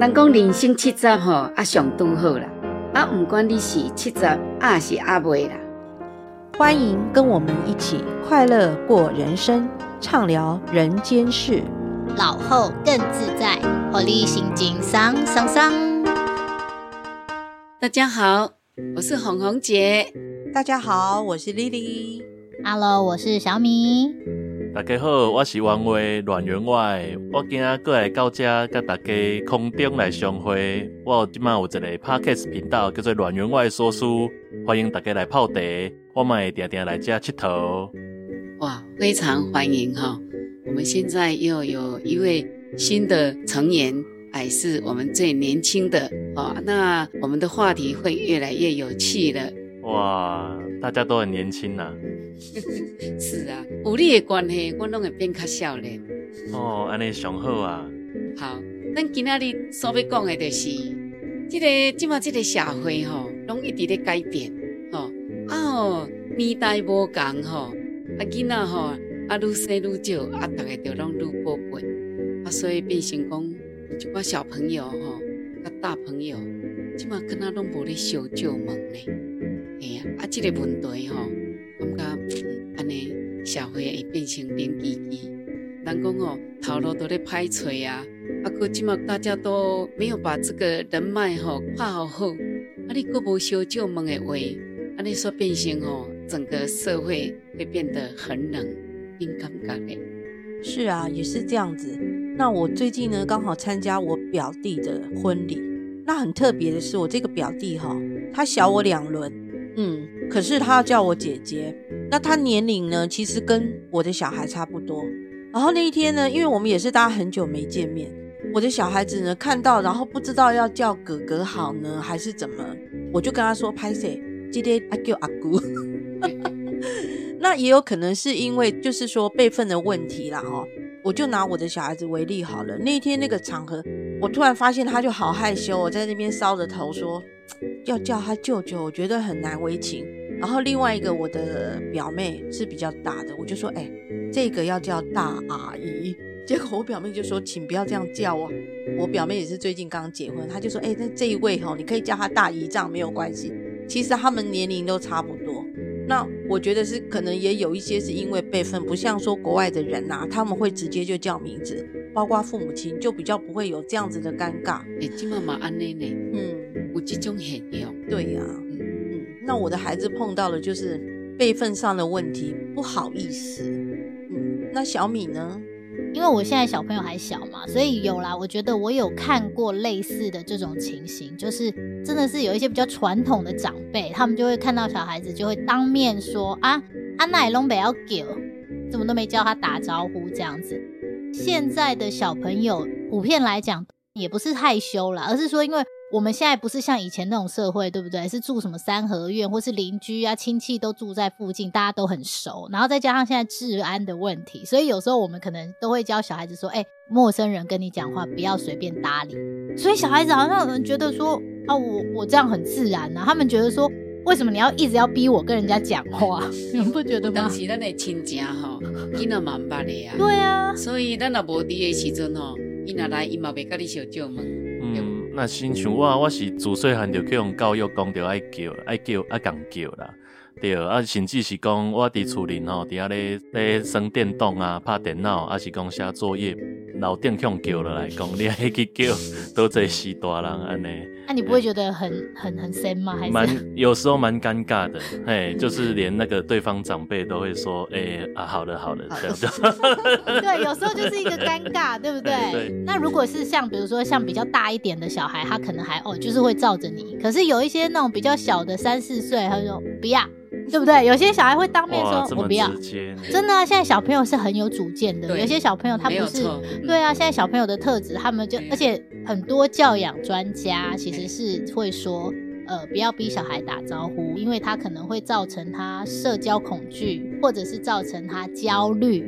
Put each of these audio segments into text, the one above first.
人讲人生七十吼，啊上拄好啦，啊不管你是七十啊是阿未啦。欢迎跟我们一起快乐过人生，畅聊人间事，老后更自在，活力心情爽爽爽。大家好，我是红红姐。大家好，我是丽丽。Hello，我是小米。大家好，我是王威阮员外，我今仔过来到这，跟大家空中来相会。我今麦有一个 Podcast 频道，叫做阮员外说书，欢迎大家来泡茶。我们会定定来这佚佗。哇，非常欢迎哈！我们现在又有一位新的成员，还是我们最年轻的哦。那我们的话题会越来越有趣了。哇，大家都很年轻呐、啊。是啊，有你的关系，我拢会变较少年。哦，安尼上好啊。好，咱今仔日所要讲的就是，这个即马这个社会吼，拢一直在改变，吼啊哦，年代无同吼，啊囡仔吼啊愈生愈少，啊大家就拢愈宝贝，啊所以变成讲，一寡小朋友吼，甲大朋友，即马敢若拢无咧烧酒问咧，哎呀，啊这个问题吼。感觉安尼社会会变成冷寂寂，人讲哦，头路都在歹找啊，啊，可今嘛大家都没有把这个人脉吼画好好，啊，你阁无烧酒问的话，啊，你说变成哦，整个社会会变得很冷，你感觉呢？是啊，也是这样子。那我最近呢，刚好参加我表弟的婚礼，那很特别的是，我这个表弟哈，他小我两轮。嗯，可是他要叫我姐姐，那他年龄呢，其实跟我的小孩差不多。然后那一天呢，因为我们也是大家很久没见面，我的小孩子呢看到，然后不知道要叫哥哥好呢，还是怎么，我就跟他说：“拍谢，今天阿舅阿姑。”那也有可能是因为就是说辈分的问题啦，哈。我就拿我的小孩子为例好了，那一天那个场合，我突然发现他就好害羞，我在那边搔着头说。要叫他舅舅，我觉得很难为情。然后另外一个我的表妹是比较大的，我就说，哎，这个要叫大阿姨。结果我表妹就说，请不要这样叫啊。我表妹也是最近刚结婚，她就说，哎，那这一位哈，你可以叫她大姨，这样没有关系。其实他们年龄都差不多。那我觉得是可能也有一些是因为辈分，不像说国外的人呐、啊，他们会直接就叫名字，包括父母亲就比较不会有这样子的尴尬。哎，金妈妈安内内，嗯。有这种现象，对呀、啊，嗯嗯，那我的孩子碰到了就是辈分上的问题，不好意思，嗯，那小米呢？因为我现在小朋友还小嘛，所以有啦。我觉得我有看过类似的这种情形，就是真的是有一些比较传统的长辈，他们就会看到小孩子就会当面说啊，阿奶龙北要给，怎么都没教他打招呼这样子。现在的小朋友普遍来讲也不是害羞啦，而是说因为。我们现在不是像以前那种社会，对不对？是住什么三合院，或是邻居啊、亲戚都住在附近，大家都很熟。然后再加上现在治安的问题，所以有时候我们可能都会教小孩子说：“哎，陌生人跟你讲话，不要随便搭理。”所以小孩子好像有人觉得说：“啊，我我这样很自然啊。”他们觉得说：“为什么你要一直要逼我跟人家讲话？”你们不觉得吗？当时咱的亲戚吼，囡仔蛮捌的呀。对啊，所以咱若无伫的时阵吼，伊若来，伊嘛袂甲你烧酒问。嗯。那亲像我，我是自细汉就去用教育讲，着爱叫，爱叫，爱讲叫啦。对，啊，甚至是讲我伫厝里吼，伫遐咧咧耍电动啊，拍电脑，啊是讲写作业，楼顶向叫落来讲，你还去叫，都这是大人安尼。那、啊、你不会觉得很很很深吗？还是蛮有时候蛮尴尬的，嘿，就是连那个对方长辈都会说，哎、欸、啊，好了好了，这样子。对，有时候就是一个尴尬，对不对？对。那如果是像比如说像比较大一点的小孩，他可能还哦，就是会照着你。可是有一些那种比较小的三四岁，他就说不要。对不对？有些小孩会当面说：“我不要。”真的啊，现在小朋友是很有主见的。有些小朋友他不是，对啊，现在小朋友的特质，他们就而且很多教养专家其实是会说，呃，不要逼小孩打招呼，因为他可能会造成他社交恐惧，或者是造成他焦虑，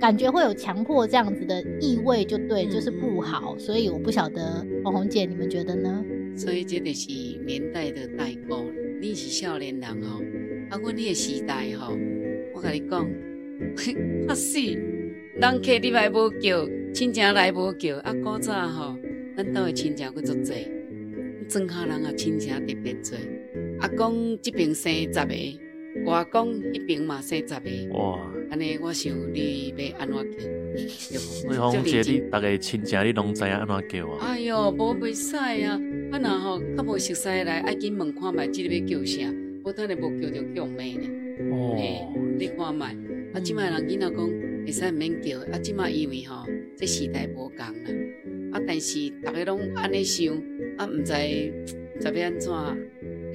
感觉会有强迫这样子的意味，就对，就是不好。所以我不晓得红红姐，你们觉得呢？所以这个是年代的代沟，你是少年人哦。啊，阮迄个时代吼，我甲你讲，吓 死！人客你来无叫，亲戚来无叫，啊，古早吼，咱兜的亲戚佫足济，庄下人啊亲戚特别济。阿公即边生十个，外公迄边嘛生十个。哇！安尼我想你要安怎叫？对，红姐，你大概亲戚你拢知影安怎叫啊？哎哟，无袂使啊！啊若吼较无熟悉来，爱紧问看觅，即个要叫啥？我等下无叫着叫妹呢。哦，你看觅，啊，即摆人囡仔讲会使毋免叫，啊，即摆因为吼，这时代无共啦。啊，但是大家拢安尼想，啊，毋知知要安怎？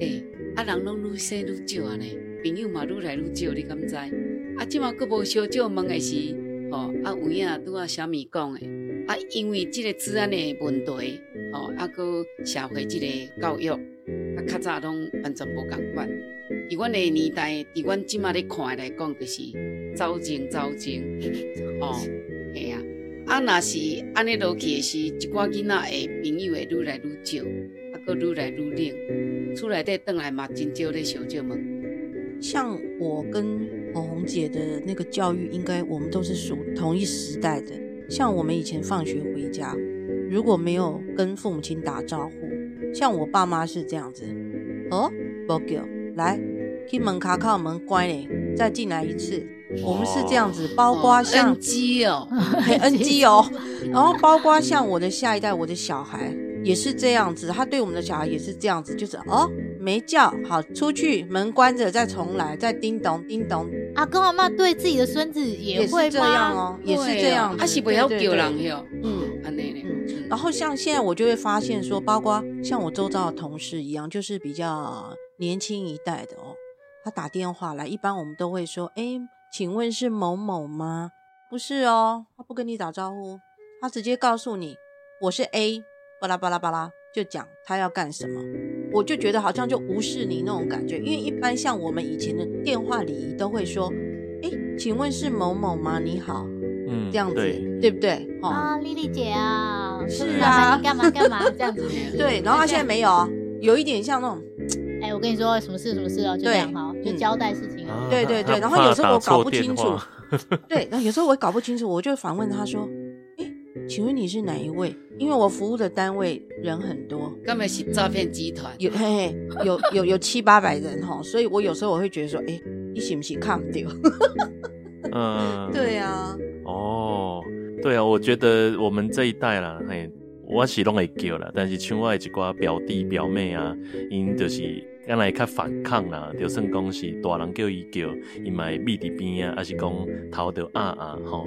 诶、欸，啊，人拢愈生愈少安尼，朋友嘛愈来愈少，你敢知？啊，即摆佫无少少问的是，吼，啊，有影拄啊，小米讲的，啊，因为即个治安的问题，吼，啊，搁社会即个教育，啊，较早拢完全无共款。伫阮的年代，伫阮即摆咧看来讲，就是走精走精，吼，系啊。啊，若是安尼落去的是，一寡囡仔诶朋友会愈来愈少，啊，搁愈来愈冷，厝内底转来嘛，真少咧小姐们。像我跟红红姐的那个教育，应该我们都是属同一时代的。像我们以前放学回家，如果没有跟父母亲打招呼，像我爸妈是这样子，哦，不叫，来，去门卡靠门关嘞，再进来一次。我们是这样子，包括像 NG 哦，NG 哦，然后包括像我的下一代，我的小孩也是这样子，他对我们的小孩也是这样子，就是哦，没叫好出去，门关着再重来，再叮咚叮咚。阿公阿妈对自己的孙子也会这样哦，也是这样，他是不要叫人哟，嗯，嗯，然后像现在我就会发现说，包括像我周遭的同事一样，就是比较年轻一代的哦，他打电话来，一般我们都会说，哎。请问是某某吗？不是哦，他不跟你打招呼，他直接告诉你我是 A，巴拉巴拉巴拉，就讲他要干什么，我就觉得好像就无视你那种感觉，因为一般像我们以前的电话礼仪都会说，哎，请问是某某吗？你好，嗯，这样子对，对不对？啊，丽丽姐啊，是啊，你干嘛干嘛 这样子？对，然后他现在没有，有一点像那种。哎，我跟你说，什么事什么事哦，就这样哈，就交代事情啊。对对对，然后有时候我搞不清楚，对，然后有时候我搞不清楚，我就反问他说：“哎，请问你是哪一位？因为我服务的单位人很多，根本是诈骗集团，有嘿嘿，有有有七八百人哈，所以我有时候我会觉得说：哎，你是不是看不掉？嗯，对啊，哦，对啊，我觉得我们这一代啦，嘿，我是拢会叫啦，但是像我的一寡表弟表妹啊，因就是。刚来较反抗啦，就算讲是大人叫伊叫，伊嘛会秘伫边啊，还是讲头着压压吼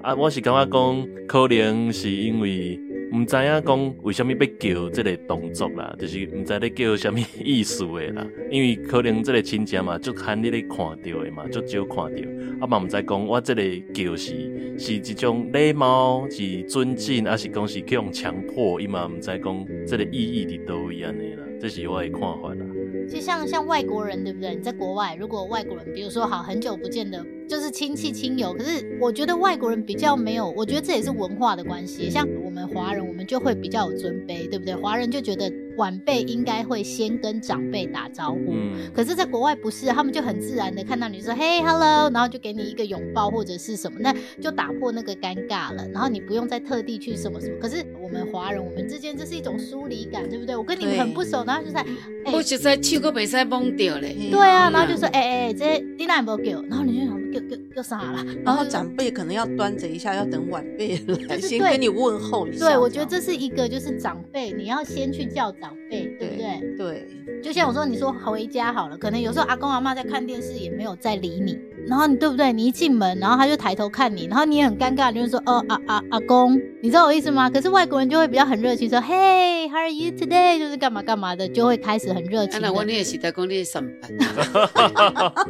啊！我是感觉讲，可能是因为毋知影讲为虾米要叫这个动作啦，就是毋知咧叫虾米意思的啦。因为可能这个亲戚嘛，就罕你咧看到的嘛，就少看到，啊嘛毋知讲我这个叫是是一种礼貌，是尊敬，还是讲是去用强迫，伊嘛毋知讲这个意义伫倒位安尼啦，这是我的看法啦。就像像外国人对不对？你在国外，如果外国人，比如说好很久不见的，就是亲戚亲友，可是我觉得外国人比较没有，我觉得这也是文化的关系。像我们华人，我们就会比较有尊卑，对不对？华人就觉得。晚辈应该会先跟长辈打招呼，嗯、可是，在国外不是，他们就很自然的看到你说“嘿，hello”，然后就给你一个拥抱或者是什么，那就打破那个尴尬了。然后你不用再特地去什么什么。可是我们华人，我们之间这是一种疏离感，对不对？我跟你们很不熟，然后就在，我就在手都袂使摸掉嘞。对啊，然后就说，哎哎、欸，这你哪没叫？然后你就想，叫叫叫啥了？然后长辈可能要端着一下，要等晚辈来先跟你问候一下。对，我觉得这是一个，就是长辈，你要先去叫长辈，对不对？对，对，就像我说，你说回家好了，可能有时候阿公阿妈在看电视，也没有在理你。然后你对不对？你一进门，然后他就抬头看你，然后你也很尴尬，就是说，哦，阿阿阿公，你知道我意思吗？可是外国人就会比较很热情，说，Hey，how are you today？就是干嘛干嘛的，就会开始很热情。那我你也是在讲你上班。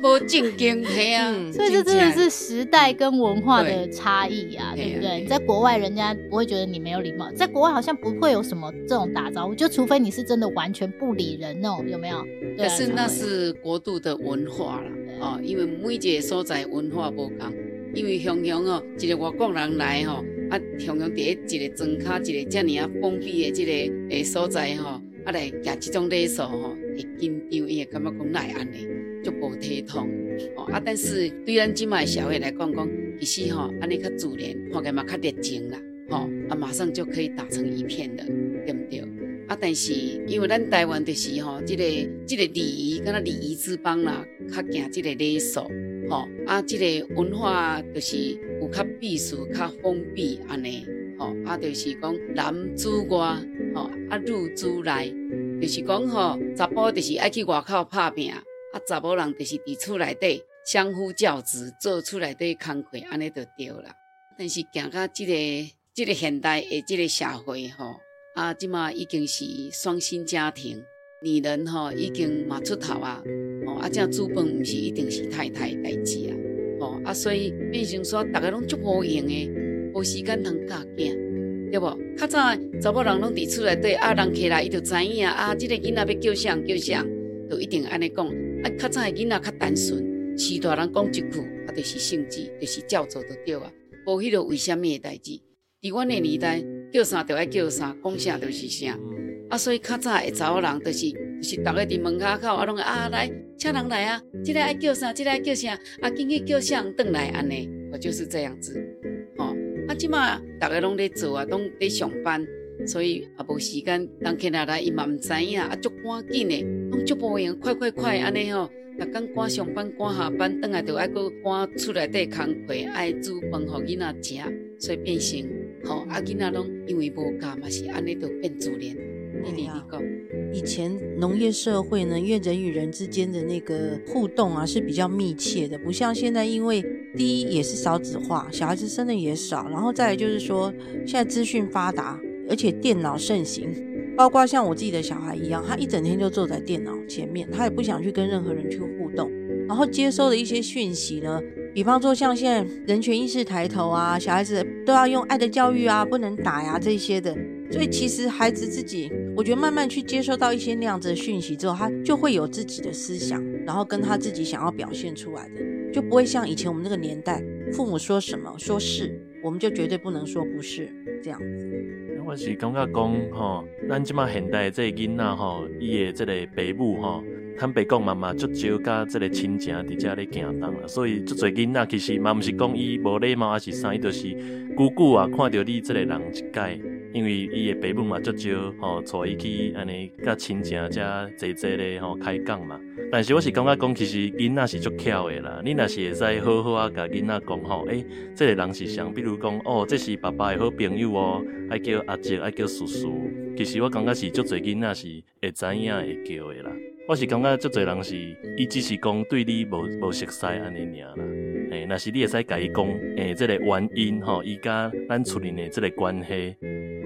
不正经，对啊，所以这真的是时代跟文化的差异啊，对，不对？你在国外，人家不会觉得你没有礼貌，在国外好像不会有什么这种打招呼，就除非你是真的完全不理人那种，有没有？可是那是国度的的文化啦，哦，因为每一个所在文化不同，因为雄雄哦，一个外国人来吼，啊，雄雄第一一个庄卡，一个这样啊封闭的这个诶所在吼，啊来举这种礼数吼，会紧张，伊会感觉讲来安尼，就无体统，哦啊，但是对咱今麦社会来讲讲，其实吼，安尼较自然，看起来嘛较热情啦。吼、啊，马上就可以打成一片的，对不对？啊，但是因为咱台湾就是吼，这个这个礼仪，敢若礼仪之邦啦，较行这个礼数，吼、啊，这个文化就是有较闭俗、较封闭安尼，吼、啊，就是讲男主外，吼、啊，女主内，就是讲吼，查甫就是爱去外口拍拼，啊，查某人就是伫厝内底相夫教子，做厝内底工课，安尼就对啦。但是行到这个这个现代的这个社会，吼。啊，即马已经是双薪家庭，女人吼已经嘛出头啊，哦，啊，这煮饭毋是一定是太太的代志啊，哦，啊，所以变成说，大家拢足无闲诶，无时间通教囝，对不？较早查某人拢伫厝内底，啊，人起来伊就知影啊，这个囡仔要叫啥叫啥，就一定安尼讲。啊，较早诶囡仔较单纯，徐大人讲一句，啊，就是圣旨，就是照做就对啊，无迄个为虾米诶代志。伫阮诶年代。叫啥就爱叫啥，讲啥就是啥。啊，所以较早诶查某人，就是是逐个伫门口口，啊，拢啊来，请人来啊，即个爱叫啥，即个爱叫啥，啊，紧去叫啥人转来安尼，我就是这样子。吼，啊，即马逐个拢咧做啊，拢咧上班，所以也无时间，人起来来伊嘛毋知影，啊，足赶紧诶，拢足无闲，快快快安尼吼，逐工赶上班赶下班，转来就爱搁赶厝内底工课，爱煮饭互囡仔食，所以变成。吼，啊，囡仔拢因为无教嘛，是安尼都变自然。你你你讲，以前农业社会呢，因为人与人之间的那个互动啊是比较密切的，不像现在，因为第一也是少子化，小孩子生的也少，然后再来就是说，现在资讯发达，而且电脑盛行，包括像我自己的小孩一样，他一整天就坐在电脑前面，他也不想去跟任何人去互动，然后接收的一些讯息呢。比方说，像现在人权意识抬头啊，小孩子都要用爱的教育啊，不能打呀、啊、这些的。所以其实孩子自己，我觉得慢慢去接收到一些那样子的讯息之后，他就会有自己的思想，然后跟他自己想要表现出来的，就不会像以前我们那个年代，父母说什么说是，我们就绝对不能说不是这样子。我是感觉讲吼，咱即马现代这个囡仔吼，伊的这个父母吼。坦白讲，妈妈足少甲这个亲情伫遮咧行动啦，所以足侪囡仔其实嘛毋是讲伊无礼貌，还是啥，伊就是久久啊看到你这个人一改，因为伊的父母嘛足少吼，带伊去安尼甲亲情遮坐坐咧吼开讲嘛。但是我是感觉讲，其实囡仔是足巧的啦，你若是会使好好啊甲囡仔讲吼，诶、欸，这个人是谁？比如讲，哦，这是爸爸的好朋友哦，爱叫阿叔，爱叫叔叔。其实我感觉是足侪囡仔是会知影会叫的啦。我是感觉足侪人是，伊只是讲对你无无熟悉安尼尔啦。诶，若是你会使甲伊讲，诶，这个原因吼，伊甲咱厝里的这个关系，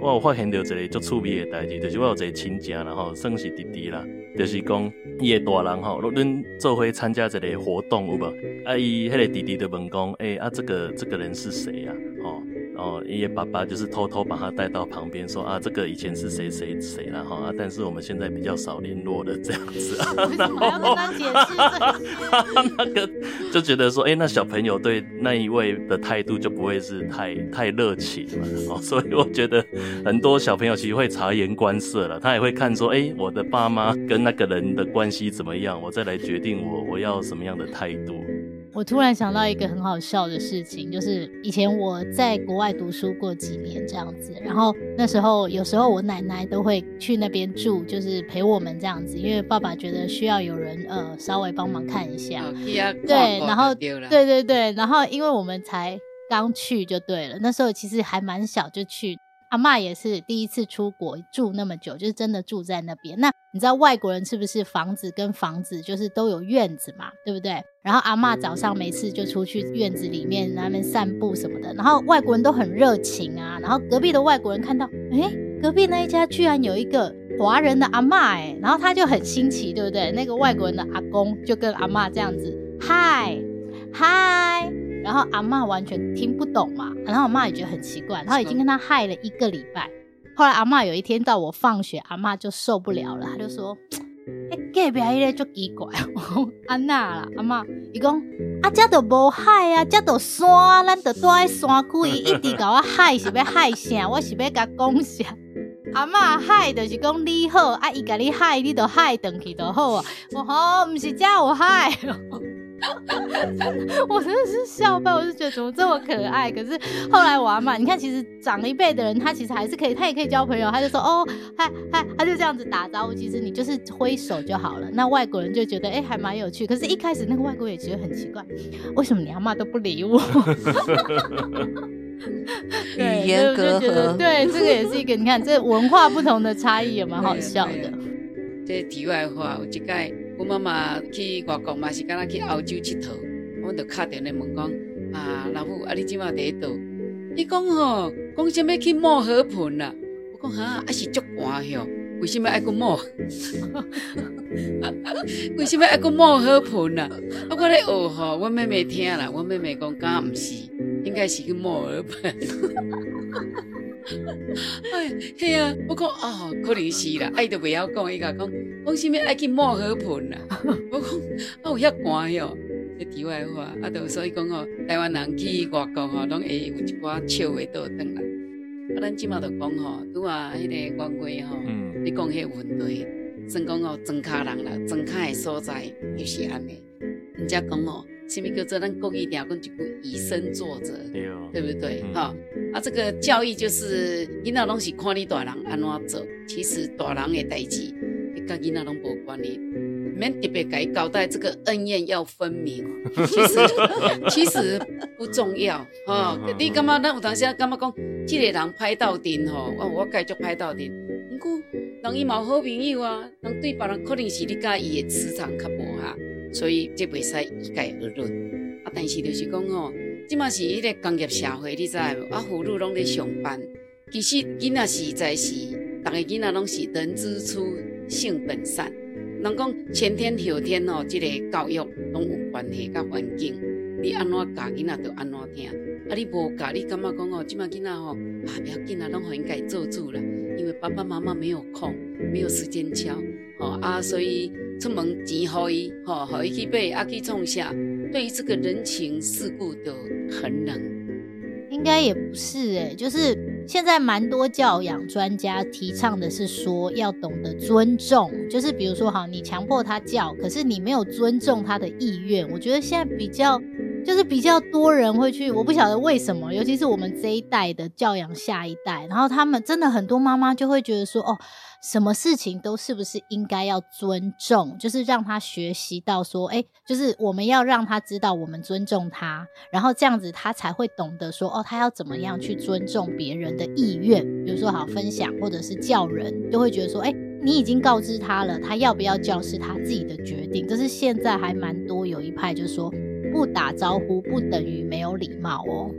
我有发现到一个足趣味的代志，就是我有一个亲戚啦吼，算是弟弟啦，就是讲伊的大人吼，恁做伙参加一个活动有无？啊，伊迄个弟弟就问讲，诶、欸，啊，这个这个人是谁呀？吼。哦，因为爸爸就是偷偷把他带到旁边，说啊，这个以前是谁谁谁了哈啊，但是我们现在比较少联络了这样子啊。为什么要跟他解释？那个就觉得说，哎、欸，那小朋友对那一位的态度就不会是太太热情了哦，所以我觉得很多小朋友其实会察言观色了，他也会看说，哎、欸，我的爸妈跟那个人的关系怎么样，我再来决定我我要什么样的态度。我突然想到一个很好笑的事情，就是以前我在国外读书过几年这样子，然后那时候有时候我奶奶都会去那边住，就是陪我们这样子，因为爸爸觉得需要有人呃稍微帮忙看一下，对，然后对对对，然后因为我们才刚去就对了，那时候其实还蛮小就去。阿嬷也是第一次出国住那么久，就是真的住在那边。那你知道外国人是不是房子跟房子就是都有院子嘛，对不对？然后阿嬷早上每次就出去院子里面那边散步什么的，然后外国人都很热情啊。然后隔壁的外国人看到，哎，隔壁那一家居然有一个华人的阿嬷哎，然后他就很新奇，对不对？那个外国人的阿公就跟阿嬷这样子，嗨嗨。然后阿嬷完全听不懂嘛，然后阿嬷也觉得很奇怪，然后已经跟他害了一个礼拜。后来阿嬷有一天到我放学，阿嬷就受不了了，她就说：“哎、欸，隔壁那个就奇怪，安娜啦，阿嬷，伊讲啊，这都无海啊，这都山，咱都住在山区，伊一直甲我害，是要害啥？我是要甲讲啥？阿嬷害就是讲你好，啊，伊甲你害，你都害转去就好啊。我吼，唔是这样我嗨。我真的是笑爆，我就觉得怎么这么可爱。可是后来我阿妈，你看，其实长一辈的人，他其实还是可以，他也可以交朋友。他就说哦，嗨嗨，他就这样子打招呼。其实你就是挥手就好了。那外国人就觉得哎、欸，还蛮有趣。可是，一开始那个外国人也觉得很奇怪，为什么你阿妈都不理我？语言隔阂，对，这个也是一个，你看这文化不同的差异也蛮好笑的。这题外话，有一届我妈妈去外国嘛，是刚刚去欧洲佚佗，我就敲电话问讲啊，老母啊，你今晚在倒？伊讲吼，讲什么去摸河盆啦？我讲哈，还是足寒哟，为什么爱去摸？为什么爱去摸河盆啦？啊，我咧学吼，我妹妹听啦，我妹妹讲，敢毋是，应该是去摸河盆。哎，嘿啊！我讲哦，可能是啦，爱都不要讲，伊甲讲，讲什么爱去摸河盆啦？我讲啊，有遐寒哟。这题外话，啊，都所以讲哦，台湾人去外国吼，拢会有一寡笑话倒转来。啊，咱即马就讲吼，拄啊，迄个官规吼，你讲迄问题，算讲哦，装卡人啦，庄卡的所在就是安尼。人家讲哦。什么叫做咱国语调讲一句以身作则，对，哦、对不对？哈、嗯，啊，这个教育就是囡仔拢是看你大人安怎做，其实大人的代志，你跟囡仔拢无关系，免特别给交代这个恩怨要分明，其实其实不重要，哈、哦。你感觉咱有当时感觉讲，这个人歹斗阵吼，我我继续歹斗阵，不过人伊嘛好朋友啊，人对别人可能是你甲伊的磁场较无合。所以这袂使一概而论，啊！但是就是讲吼，即嘛是迄个工业社会，你知无？啊，妇女拢咧上班，其实囡仔实在是，逐个囡仔拢是人之初性本善。人讲先天后天哦，即个教育拢有关系甲环境，你安怎教囡仔就安怎听。啊，你无教，你感觉讲哦，即嘛囡仔吼，啊，不要紧啦，拢互因家做主啦，因为爸爸妈妈没有空，没有时间教，吼啊，所以。出门钱互伊，吼，互伊去买，啊去创啥？对于这个人情世故都很冷。应该也不是诶、就是现在蛮多教养专家提倡的是说要懂得尊重，就是比如说哈，你强迫他教，可是你没有尊重他的意愿。我觉得现在比较就是比较多人会去，我不晓得为什么，尤其是我们这一代的教养下一代，然后他们真的很多妈妈就会觉得说哦。什么事情都是不是应该要尊重，就是让他学习到说，哎，就是我们要让他知道我们尊重他，然后这样子他才会懂得说，哦，他要怎么样去尊重别人的意愿，比如说好分享或者是叫人，就会觉得说，哎，你已经告知他了，他要不要叫是他自己的决定。这是现在还蛮多有一派就是说，不打招呼不等于没有礼貌哦。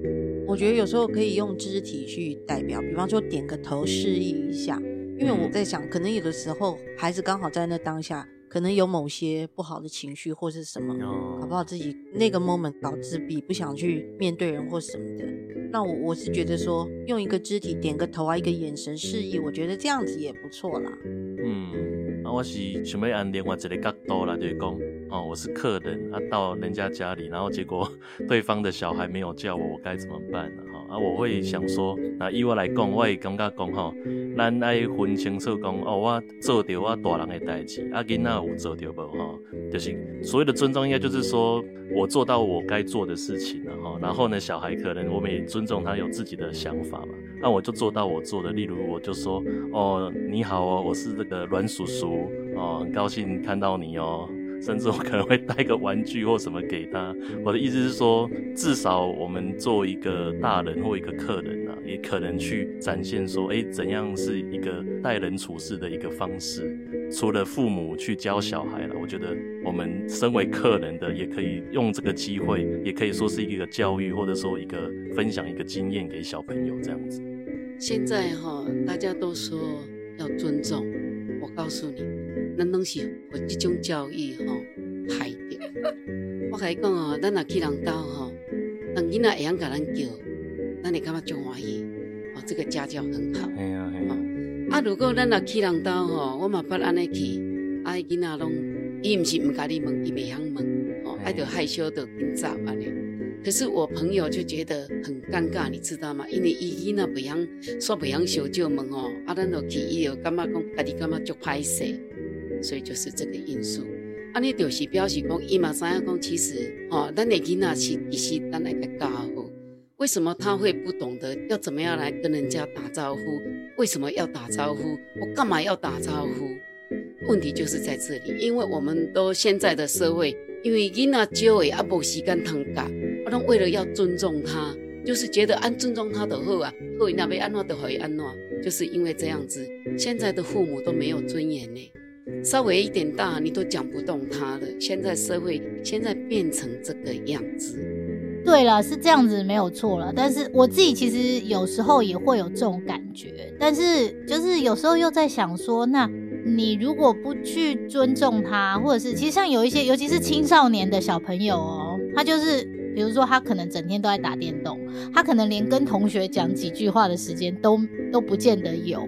我觉得有时候可以用肢体去代表，比方说点个头示意一下。因为我在想，可能有的时候孩子刚好在那当下，可能有某些不好的情绪或是什么，搞不好自己那个 moment 导致比不想去面对人或什么的。那我我是觉得说，用一个肢体点个头啊，一个眼神示意，我觉得这样子也不错啦。嗯，啊我是想要按另外一个角度啦，就是讲，哦，我是客人，啊，到人家家里，然后结果 对方的小孩没有叫我，我该怎么办呢？啊，啊我会想说，那以我来讲，我会感觉讲吼，咱爱分清楚讲，哦，我做着我大人的代志，啊，囡仔有做着无吼，就是所谓的尊重，应该就是说我做到我该做的事情了哈。然后呢，小孩可能我们也尊重他有自己的想法嘛，那我就做到我做的，例如我就说，哦，你好哦，我是这个阮叔叔，哦，很高兴看到你哦。甚至我可能会带个玩具或什么给他。我的意思是说，至少我们作为一个大人或一个客人啊，也可能去展现说，哎，怎样是一个待人处事的一个方式。除了父母去教小孩了，我觉得我们身为客人的，也可以用这个机会，也可以说是一个教育，或者说一个分享一个经验给小朋友这样子。现在哈，大家都说要尊重，我告诉你。咱拢是互这种教育吼害的。我甲你讲哦，咱若去人兜吼，人囡仔会晓甲咱叫，咱会感觉足欢喜。哦，这个家教很好。系啊系啊。啊，如果咱若去人兜吼，我嘛捌安尼去，啊，囡仔拢伊毋是毋甲你问，伊袂晓问，哦，爱着害羞着紧走安尼。可是我朋友就觉得很尴尬，你知道吗？因为伊囡仔袂晓说袂晓小叫问吼，啊，咱就去伊就感觉讲家己感觉足歹势。所以就是这个因素，安尼就是表示讲，伊嘛知影讲，其实哦，咱的囡仔是其实咱来个教好。为什么他会不懂得要怎么样来跟人家打招呼？为什么要打招呼？我干嘛要打招呼？问题就是在这里，因为我们都现在的社会，因为囡仔少诶，啊无时间通教，我拢为了要尊重他，就是觉得按尊重他的好啊，好伊那要安怎就可以安怎，就是因为这样子，现在的父母都没有尊严呢。稍微一点大，你都讲不动他了。现在社会现在变成这个样子，对了，是这样子没有错了。但是我自己其实有时候也会有这种感觉，但是就是有时候又在想说，那你如果不去尊重他，或者是其实像有一些，尤其是青少年的小朋友哦，他就是比如说他可能整天都在打电动，他可能连跟同学讲几句话的时间都都不见得有。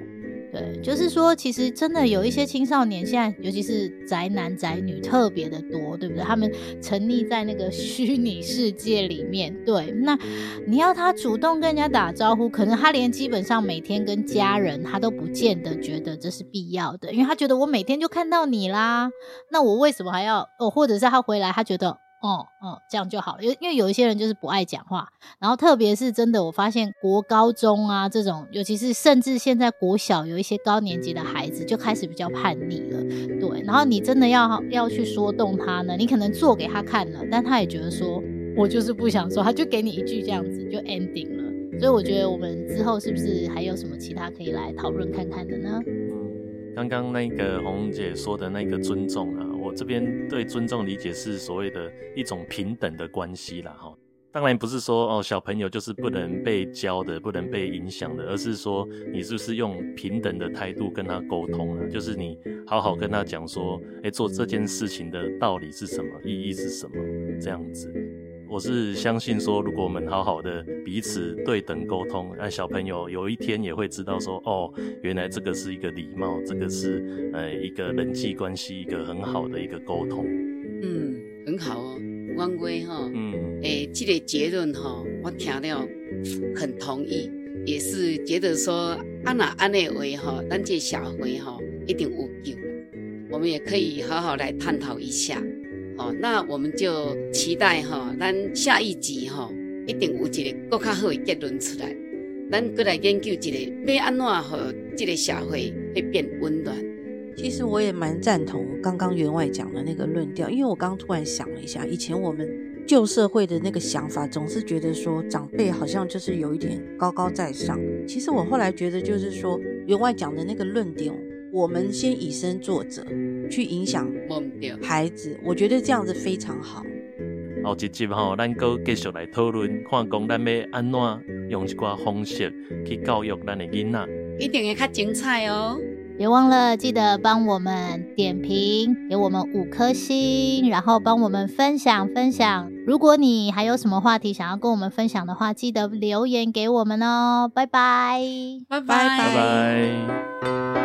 对，就是说，其实真的有一些青少年，现在尤其是宅男宅女特别的多，对不对？他们沉溺在那个虚拟世界里面。对，那你要他主动跟人家打招呼，可能他连基本上每天跟家人，他都不见得觉得这是必要的，因为他觉得我每天就看到你啦，那我为什么还要哦？或者是他回来，他觉得。哦，哦，这样就好了。因因为有一些人就是不爱讲话，然后特别是真的，我发现国高中啊这种，尤其是甚至现在国小有一些高年级的孩子就开始比较叛逆了，对。然后你真的要要去说动他呢，你可能做给他看了，但他也觉得说我就是不想说，他就给你一句这样子就 ending 了。所以我觉得我们之后是不是还有什么其他可以来讨论看看的呢？刚刚那个红姐说的那个尊重啊。这边对尊重理解是所谓的一种平等的关系啦，哈，当然不是说哦小朋友就是不能被教的，不能被影响的，而是说你是不是用平等的态度跟他沟通了？就是你好好跟他讲说，诶，做这件事情的道理是什么，意义是什么，这样子。我是相信说，如果我们好好的彼此对等沟通，那小朋友有一天也会知道说，哦，原来这个是一个礼貌，这个是呃一个人际关系一个很好的一个沟通。嗯，很好哦，汪威哈，嗯，诶、欸，这个结论哈，我听了很同意，也是觉得说，安那安内为哈，咱这社会哈一定有救，我们也可以好好来探讨一下。哦，那我们就期待哈，咱下一集哈，一定有一个更加好的结论出来。咱过来研究一个，要安怎和这个社会会变温暖。其实我也蛮赞同刚刚员外讲的那个论调，因为我刚突然想了一下，以前我们旧社会的那个想法，总是觉得说长辈好像就是有一点高高在上。其实我后来觉得，就是说员外讲的那个论点，我们先以身作则。去影响孩子，我觉得这样子非常好。后一集吼，咱阁继续来讨论，看讲咱要安怎用一寡方式去教育咱的囡仔，一定会较精彩哦！别忘了记得帮我们点评，给我们五颗星，然后帮我们分享分享。如果你还有什么话题想要跟我们分享的话，记得留言给我们哦！拜拜，拜拜，拜拜。